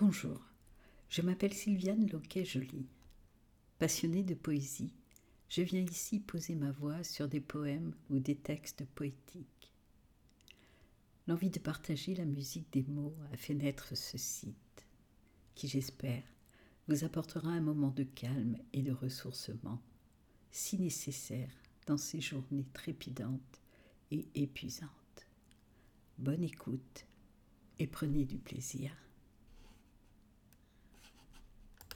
Bonjour, je m'appelle Sylviane Loquet-Joly. Passionnée de poésie, je viens ici poser ma voix sur des poèmes ou des textes poétiques. L'envie de partager la musique des mots a fait naître ce site, qui j'espère vous apportera un moment de calme et de ressourcement, si nécessaire dans ces journées trépidantes et épuisantes. Bonne écoute et prenez du plaisir.